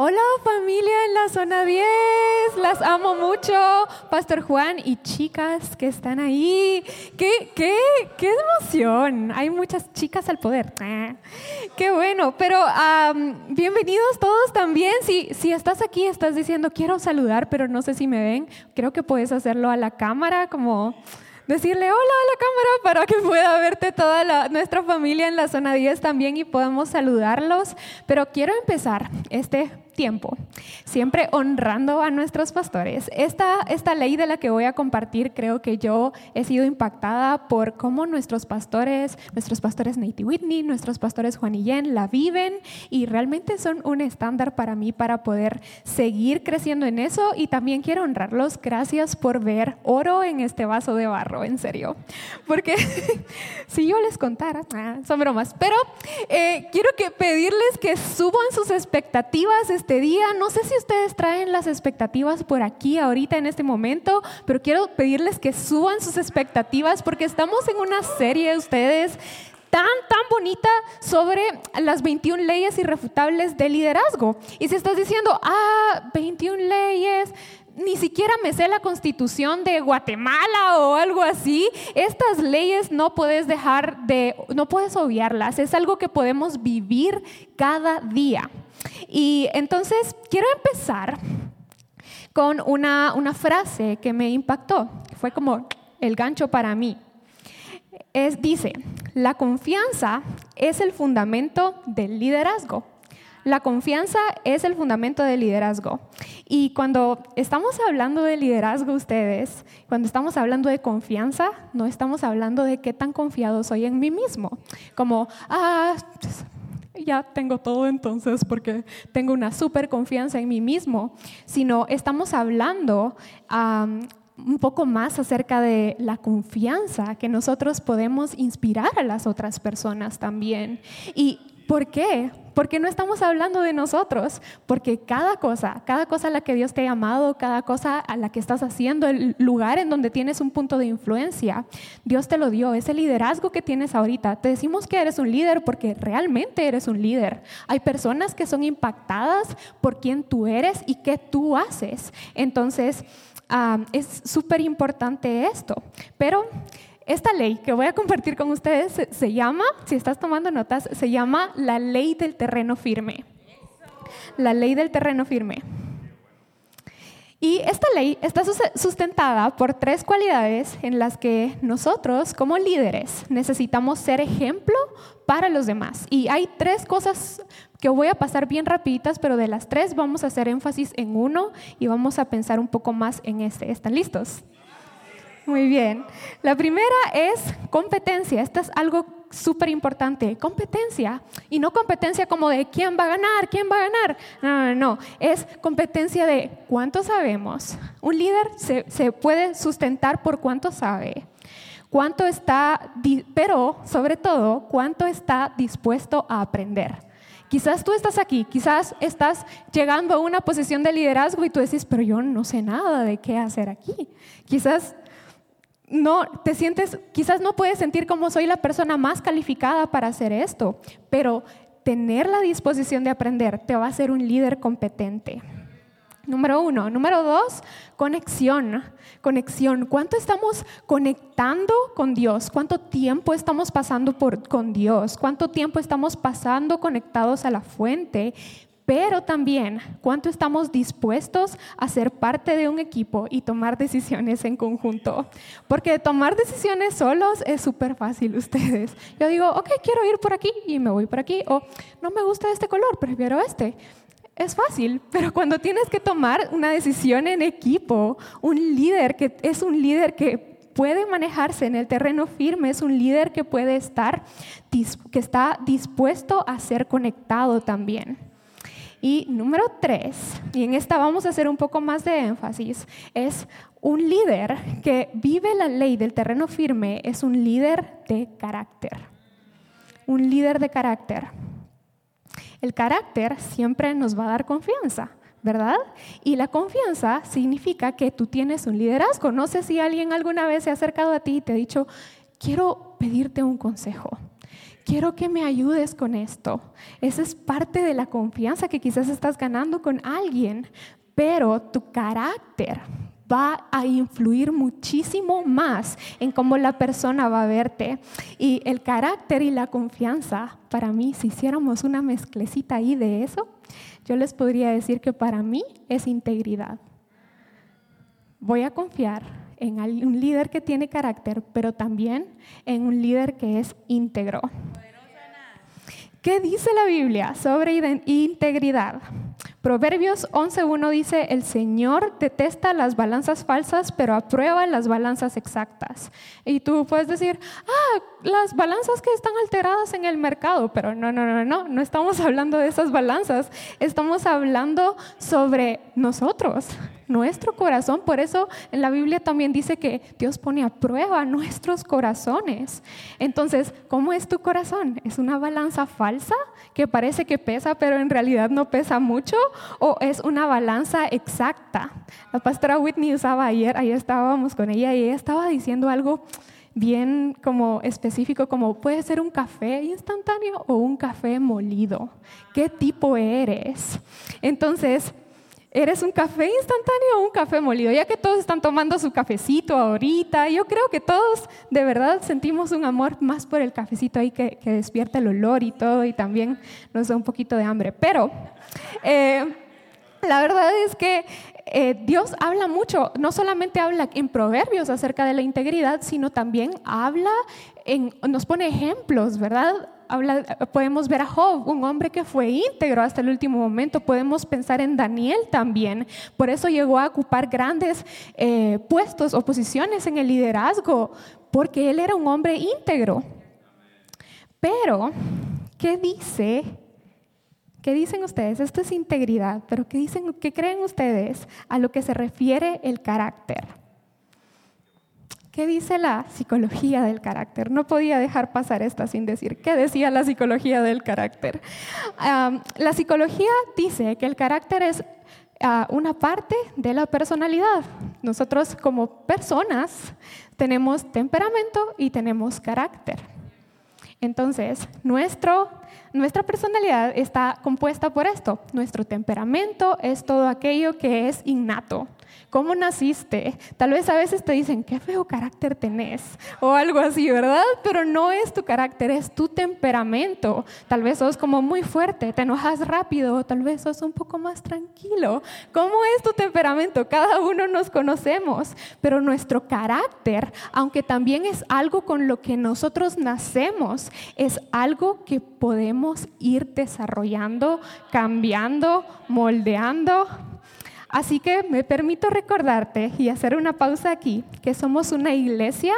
Hola familia en la zona 10, las amo mucho, Pastor Juan y chicas que están ahí. ¡Qué, qué, qué emoción! Hay muchas chicas al poder. ¡Qué bueno! Pero bienvenidos todos también. Si, si estás aquí, estás diciendo quiero saludar, pero no sé si me ven, creo que puedes hacerlo a la cámara como decirle hola a la cámara para que pueda verte toda nuestra familia en la zona 10 también y podamos saludarlos. Pero quiero empezar este tiempo, siempre honrando a nuestros pastores. Esta, esta ley de la que voy a compartir, creo que yo he sido impactada por cómo nuestros pastores, nuestros pastores Nate Whitney, nuestros pastores Juan y Jen, la viven y realmente son un estándar para mí para poder seguir creciendo en eso y también quiero honrarlos. Gracias por ver oro en este vaso de barro, en serio. Porque si yo les contara, ah, son bromas, pero eh, quiero que pedirles que suban sus expectativas día. No sé si ustedes traen las expectativas por aquí ahorita en este momento, pero quiero pedirles que suban sus expectativas porque estamos en una serie de ustedes tan, tan bonita sobre las 21 leyes irrefutables de liderazgo. Y si estás diciendo, ah, 21 leyes, ni siquiera me sé la constitución de Guatemala o algo así. Estas leyes no puedes dejar de, no puedes obviarlas. Es algo que podemos vivir cada día. Y entonces quiero empezar con una, una frase que me impactó. Fue como el gancho para mí. Es, dice, la confianza es el fundamento del liderazgo. La confianza es el fundamento del liderazgo. Y cuando estamos hablando de liderazgo ustedes, cuando estamos hablando de confianza, no estamos hablando de qué tan confiado soy en mí mismo. Como, ah, ya tengo todo entonces porque tengo una súper confianza en mí mismo, sino estamos hablando un poco más acerca de la confianza que nosotros podemos inspirar a las otras personas también. Y ¿Por qué? Porque no estamos hablando de nosotros, porque cada cosa, cada cosa a la que Dios te ha llamado, cada cosa a la que estás haciendo, el lugar en donde tienes un punto de influencia, Dios te lo dio, ese liderazgo que tienes ahorita. Te decimos que eres un líder porque realmente eres un líder. Hay personas que son impactadas por quién tú eres y qué tú haces. Entonces, ah, es súper importante esto. Pero esta ley que voy a compartir con ustedes se, llama, si estás tomando notas, se llama la ley del terreno firme. La ley del terreno firme. Y esta ley está sustentada por tres cualidades en las que nosotros como líderes necesitamos ser ejemplo para los demás. Y hay tres cosas que voy a pasar bien rapiditas, pero de las tres vamos a hacer énfasis en uno y vamos a pensar un poco más en este. ¿Están listos? Muy bien. La primera es competencia. Esto es algo súper importante. Competencia. Y no competencia como de quién va a ganar, quién va a ganar. No, no, no. Es competencia de cuánto sabemos. Un líder se, se puede sustentar por cuánto sabe. Cuánto está, pero sobre todo, cuánto está dispuesto a aprender. Quizás tú estás aquí, quizás estás llegando a una posición de liderazgo y tú decís, pero yo no sé nada de qué hacer aquí. Quizás no te sientes, quizás no puedes sentir como soy la persona más calificada para hacer esto, pero tener la disposición de aprender te va a hacer un líder competente. Número uno. Número dos, conexión. Conexión. ¿Cuánto estamos conectando con Dios? ¿Cuánto tiempo estamos pasando por, con Dios? ¿Cuánto tiempo estamos pasando conectados a la fuente? Pero también cuánto estamos dispuestos a ser parte de un equipo y tomar decisiones en conjunto. Porque tomar decisiones solos es súper fácil ustedes. Yo digo, ok, quiero ir por aquí y me voy por aquí, o no me gusta este color, prefiero este. Es fácil, pero cuando tienes que tomar una decisión en equipo, un líder que es un líder que puede manejarse en el terreno firme, es un líder que puede estar, que está dispuesto a ser conectado también. Y número tres, y en esta vamos a hacer un poco más de énfasis, es un líder que vive la ley del terreno firme, es un líder de carácter. Un líder de carácter. El carácter siempre nos va a dar confianza, ¿verdad? Y la confianza significa que tú tienes un liderazgo. No sé si alguien alguna vez se ha acercado a ti y te ha dicho, quiero pedirte un consejo quiero que me ayudes con esto. Esa es parte de la confianza que quizás estás ganando con alguien, pero tu carácter va a influir muchísimo más en cómo la persona va a verte. Y el carácter y la confianza, para mí, si hiciéramos una mezclecita ahí de eso, yo les podría decir que para mí es integridad. Voy a confiar en un líder que tiene carácter, pero también en un líder que es íntegro. ¿Qué dice la Biblia sobre integridad? Proverbios 11.1 dice, el Señor detesta las balanzas falsas, pero aprueba las balanzas exactas. Y tú puedes decir, ah, las balanzas que están alteradas en el mercado, pero no, no, no, no, no estamos hablando de esas balanzas, estamos hablando sobre nosotros, nuestro corazón. Por eso en la Biblia también dice que Dios pone a prueba nuestros corazones. Entonces, ¿cómo es tu corazón? ¿Es una balanza falsa que parece que pesa, pero en realidad no pesa mucho? ¿O es una balanza exacta? La pastora Whitney usaba ayer, ayer estábamos con ella y ella estaba diciendo algo bien como específico, como puede ser un café instantáneo o un café molido. ¿Qué tipo eres? Entonces, ¿Eres un café instantáneo o un café molido? Ya que todos están tomando su cafecito ahorita, yo creo que todos de verdad sentimos un amor más por el cafecito ahí que, despierta el olor y todo y también nos da un poquito de hambre. Pero eh, la verdad es que eh, Dios habla mucho, no solamente habla en proverbios acerca de la integridad, sino también habla, en, nos pone ejemplos, ¿verdad? Podemos ver a Job, un hombre que fue íntegro hasta el último momento. Podemos pensar en Daniel también. Por eso llegó a ocupar grandes eh, puestos o posiciones en el liderazgo, porque él era un hombre íntegro. Pero, ¿qué dice? ¿Qué dicen ustedes? Esto es integridad, pero ¿qué, dicen, ¿qué creen ustedes a lo que se refiere el carácter? ¿Qué dice la psicología del carácter? No podía dejar pasar esta sin decir qué decía la psicología del carácter. la psicología dice que el carácter es ah, una parte de la personalidad. Nosotros como personas tenemos temperamento y tenemos carácter. Entonces, nuestro, nuestra personalidad está compuesta por esto. Nuestro temperamento es todo aquello que es innato. ¿Cómo naciste? Tal vez a veces te dicen, qué feo carácter tenés o algo así, ¿verdad? Pero no es tu carácter, es tu temperamento. Tal vez sos como muy fuerte, te enojas rápido, o tal vez sos un poco más tranquilo. ¿Cómo es tu temperamento? Cada uno nos conocemos, pero nuestro carácter, aunque también es algo con lo que nosotros nacemos, es algo que podemos ir desarrollando, cambiando, moldeando Así que me permito recordarte y hacer una pausa aquí, que somos una iglesia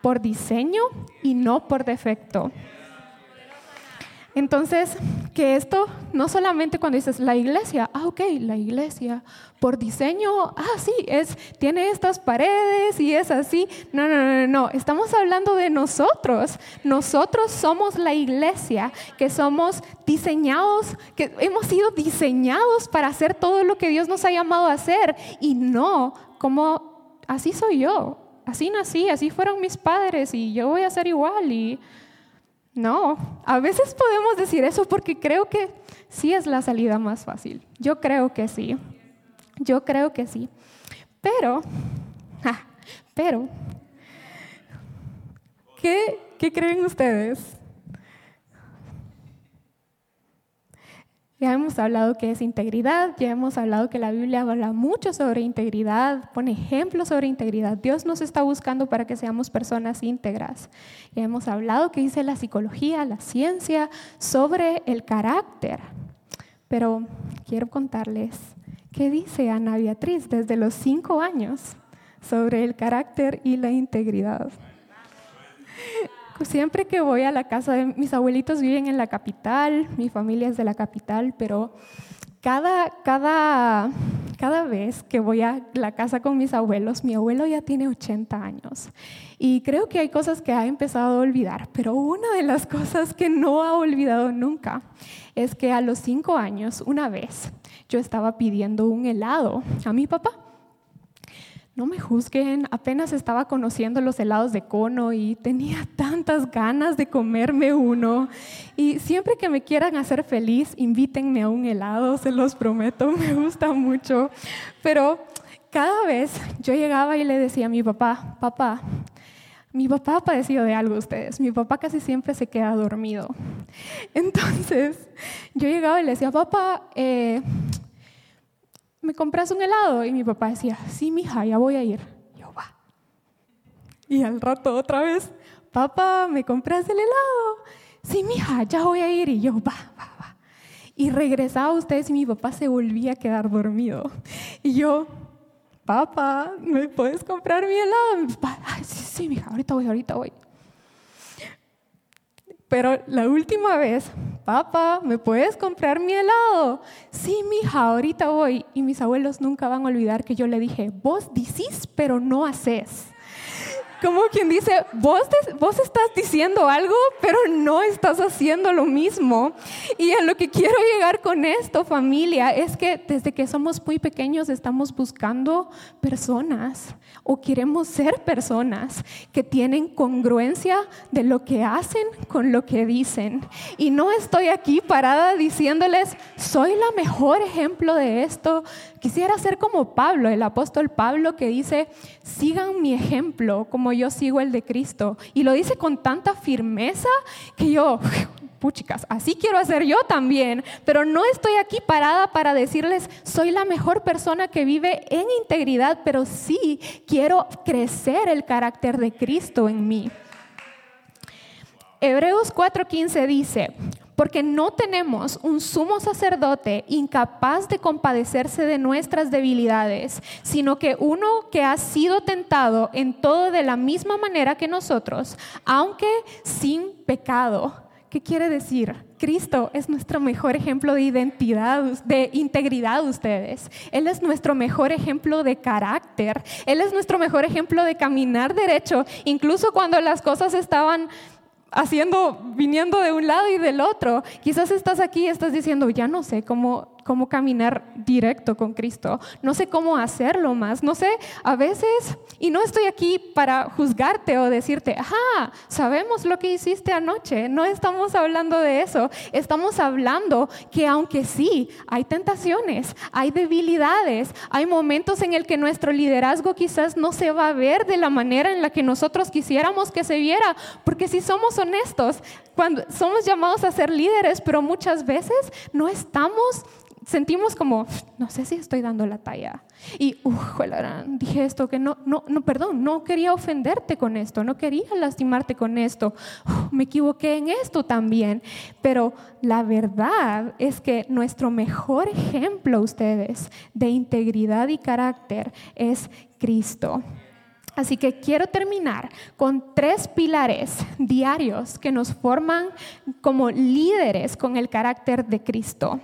por diseño y no por defecto. Entonces, que esto no solamente cuando dices la iglesia, ah, ok, la iglesia por diseño, ah, sí, es, tiene estas paredes y es así. No, no, no, no, estamos hablando de nosotros. Nosotros somos la iglesia, que somos diseñados, que hemos sido diseñados para hacer todo lo que Dios nos ha llamado a hacer y no como así soy yo, así nací, así fueron mis padres y yo voy a ser igual y no, a veces podemos decir eso porque creo que sí es la salida más fácil. Yo creo que sí. Yo creo que sí. Pero, pero, ¿qué, ¿qué creen ustedes? Ya hemos hablado que es integridad, ya hemos hablado que la Biblia habla mucho sobre integridad, pone ejemplos sobre integridad. Dios nos está buscando para que seamos personas íntegras. Ya hemos hablado que dice la psicología, la ciencia sobre el carácter. Pero quiero contarles qué dice Ana Beatriz desde los cinco años sobre el carácter y la integridad. Siempre que voy a la casa de mis abuelitos viven en la capital, mi familia es de la capital, pero cada, cada, cada vez que voy a la casa con mis abuelos, mi abuelo ya tiene 80 años. Y creo que hay cosas que ha empezado a olvidar, pero una de las cosas que no ha olvidado nunca es que a los cinco años, una vez, yo estaba pidiendo un helado a mi papá no me juzguen, apenas estaba conociendo los helados de cono y tenía tantas ganas de comerme uno. Y siempre que me quieran hacer feliz, invítenme a un helado, se los prometo, me gusta mucho. Pero cada vez yo llegaba y le decía a mi papá, papá, mi papá ha padecido de algo ustedes, mi papá casi siempre se queda dormido. Entonces yo llegaba y le decía, papá, eh, ¿me compras un helado? Y mi papá decía, sí, mija, ya voy a ir. Yo, va. Y al rato otra vez, papá, ¿me compras el helado? Sí, mija, ya voy a ir. Y yo, va, va, va. Y regresaba ustedes y mi papá se volvía a quedar dormido. Y yo, papá, ¿me puedes comprar mi helado? Mi papá, Ay, sí, sí, mija, ahorita voy, ahorita voy. Pero la última vez, papá, ¿me puedes comprar mi helado? Sí, mija, ahorita voy. Y mis abuelos nunca van a olvidar que yo le dije, vos decís, pero no haces como quien dice, vos, vos estás diciendo algo, pero no estás haciendo lo mismo. Y a lo que quiero llegar con esto, familia, es que desde que somos muy pequeños estamos buscando personas o queremos ser personas que tienen congruencia de lo que hacen con lo que dicen. Y no estoy aquí parada diciéndoles, soy la mejor ejemplo de esto. Quisiera ser como Pablo, el apóstol Pablo, que dice, sigan mi ejemplo como yo sigo el de Cristo. Y lo dice con tanta firmeza que yo, puchicas, así quiero hacer yo también, pero no estoy aquí parada para decirles, soy la mejor persona que vive en integridad, pero sí quiero crecer el carácter de Cristo en mí. Hebreos 4:15 dice, porque no tenemos un sumo sacerdote incapaz de compadecerse de nuestras debilidades, sino que uno que ha sido tentado en todo de la misma manera que nosotros, aunque sin pecado. ¿Qué quiere decir? Cristo es nuestro mejor ejemplo de identidad, de integridad ustedes. Él es nuestro mejor ejemplo de carácter. Él es nuestro mejor ejemplo de caminar derecho, incluso cuando las cosas estaban haciendo, viniendo de un lado y del otro. Quizás estás aquí y estás diciendo, ya no sé cómo cómo caminar directo con Cristo. No sé cómo hacerlo más. No sé, a veces, y no estoy aquí para juzgarte o decirte, ajá, sabemos lo que hiciste anoche. No estamos hablando de eso. Estamos hablando que aunque sí, hay tentaciones, hay debilidades, hay momentos en el que nuestro liderazgo quizás no se va a ver de la manera en la que nosotros quisiéramos que se viera. Porque si somos honestos, cuando somos llamados a ser líderes, pero muchas veces no estamos sentimos como, no sé si estoy dando la talla. Y, uff, dije esto que no, no, no, perdón, no quería ofenderte con esto, no quería lastimarte con esto, me equivoqué en esto también. Pero la verdad es que nuestro mejor ejemplo, ustedes, de integridad y carácter es Cristo. Así que quiero terminar con tres pilares diarios que nos forman como líderes con el carácter de Cristo.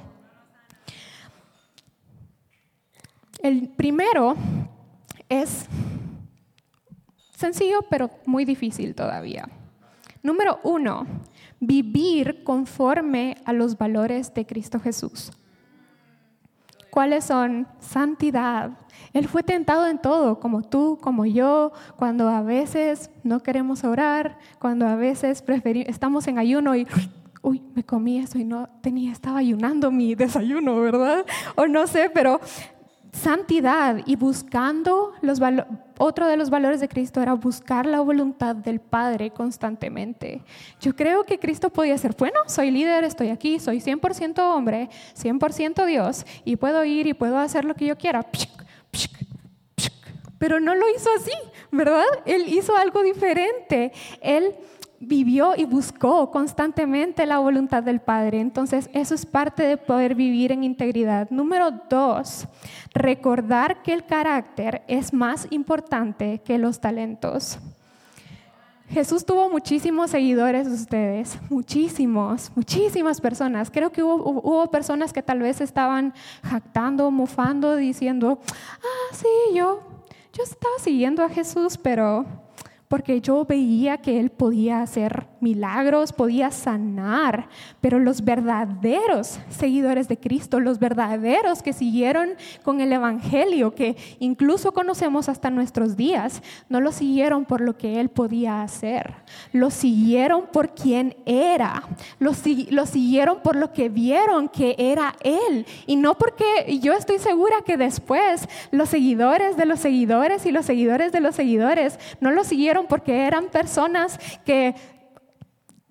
El primero es sencillo, pero muy difícil todavía. Número uno, vivir conforme a los valores de Cristo Jesús. ¿Cuáles son? Santidad. Él fue tentado en todo, como tú, como yo, cuando a veces no queremos orar, cuando a veces estamos en ayuno y, uy, me comí eso y no tenía, estaba ayunando mi desayuno, ¿verdad? O no sé, pero santidad y buscando los otro de los valores de Cristo era buscar la voluntad del Padre constantemente. Yo creo que Cristo podía ser, bueno, soy líder, estoy aquí, soy 100% hombre, 100% Dios y puedo ir y puedo hacer lo que yo quiera. Pero no lo hizo así, ¿verdad? Él hizo algo diferente. Él vivió y buscó constantemente la voluntad del Padre. Entonces, eso es parte de poder vivir en integridad. Número dos, recordar que el carácter es más importante que los talentos. Jesús tuvo muchísimos seguidores ustedes, muchísimos, muchísimas personas. Creo que hubo, personas que tal vez estaban jactando, mofando, diciendo, ah, sí, yo, yo estaba siguiendo a Jesús, pero porque yo veía que Él podía hacer milagros, podía sanar, pero los verdaderos seguidores de Cristo, los verdaderos que siguieron con el Evangelio, que incluso conocemos hasta nuestros días, no lo siguieron por lo que Él podía hacer, lo siguieron por quien era, lo, lo siguieron por lo que vieron que era Él, y no porque yo estoy segura que después los seguidores de los seguidores y los seguidores de los seguidores no lo siguieron porque eran personas que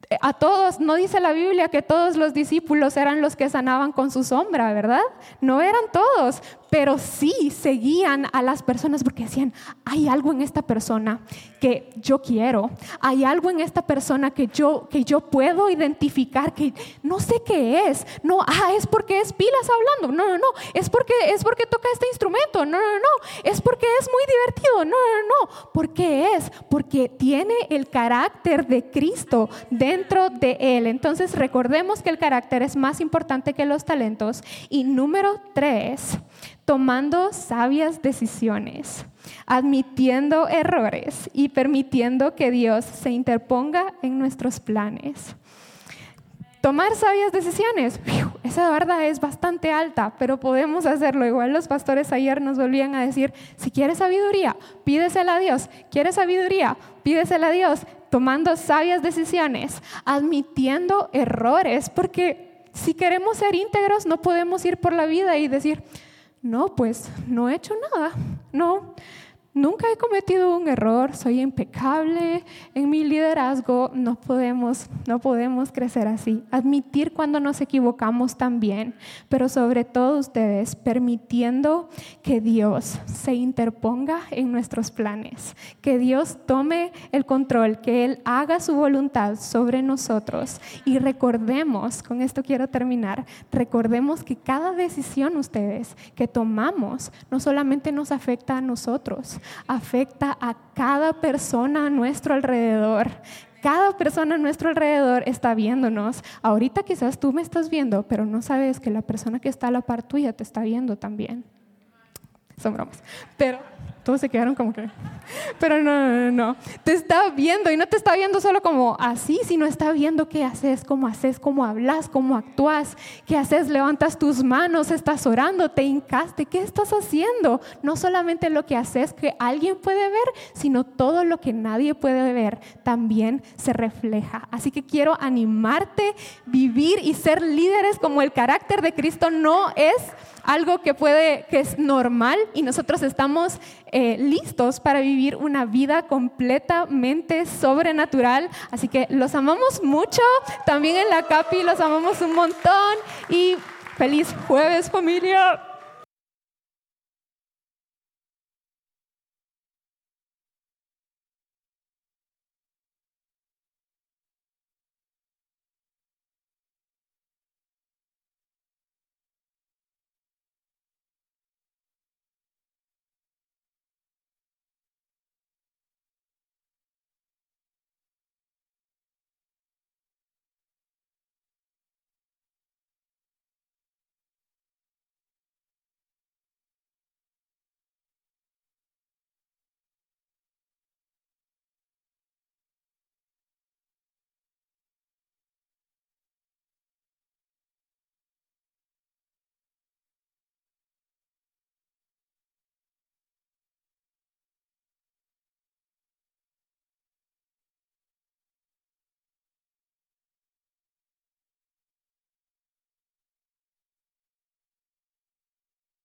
eh, a todos, no dice la Biblia que todos los discípulos eran los que sanaban con su sombra, ¿verdad? No eran todos, pero sí seguían a las personas porque decían, hay algo en esta persona que yo quiero, hay algo en esta persona que yo, que yo puedo identificar, que no sé qué es, no, ah, es porque es pilas hablando, no, no, no, es porque, es porque toca este instrumento, no, no, no, es porque es muy divertido, no, no, no, ¿por qué es? Porque tiene el carácter de Cristo dentro de él. Entonces recordemos que el carácter es más importante que los talentos. Y número tres, tomando sabias decisiones, admitiendo errores y permitiendo que Dios se interponga en nuestros planes. Tomar sabias decisiones, esa barda es bastante alta, pero podemos hacerlo. Igual los pastores ayer nos volvían a decir, si quieres sabiduría, pídesela a Dios. ¿Quieres sabiduría? Pídesela a Dios. Tomando sabias decisiones, admitiendo errores, porque si queremos ser íntegros no podemos ir por la vida y decir, no, pues no he hecho nada. No, Nunca he cometido un error, soy impecable en mi liderazgo, no podemos, no podemos crecer así. Admitir cuando nos equivocamos también, pero sobre todo ustedes permitiendo que Dios se interponga en nuestros planes, que Dios tome el control, que Él haga su voluntad sobre nosotros y recordemos, con esto quiero terminar, recordemos que cada decisión ustedes que tomamos no solamente nos afecta a nosotros, afecta a cada persona a nuestro alrededor. Cada persona a nuestro alrededor está viéndonos. Ahorita quizás tú me estás viendo, pero no sabes que la persona que está a la par tuya te está viendo también. Son bromas. Pero todos se quedaron como que, pero no, no, no, te está viendo y no te está viendo solo como así, sino está viendo qué haces, cómo haces, cómo hablas, cómo actúas, qué haces, levantas tus manos, estás orando, te hincaste, ¿qué estás haciendo? No solamente lo que haces que alguien puede ver, sino todo lo que nadie puede ver también se refleja. Así que quiero animarte, vivir y ser líderes como el carácter de Cristo no es algo que puede, que es normal y nosotros estamos eh, listos para vivir una vida completamente sobrenatural. Así que los amamos mucho, también en la CAPI los amamos un montón y feliz jueves familia.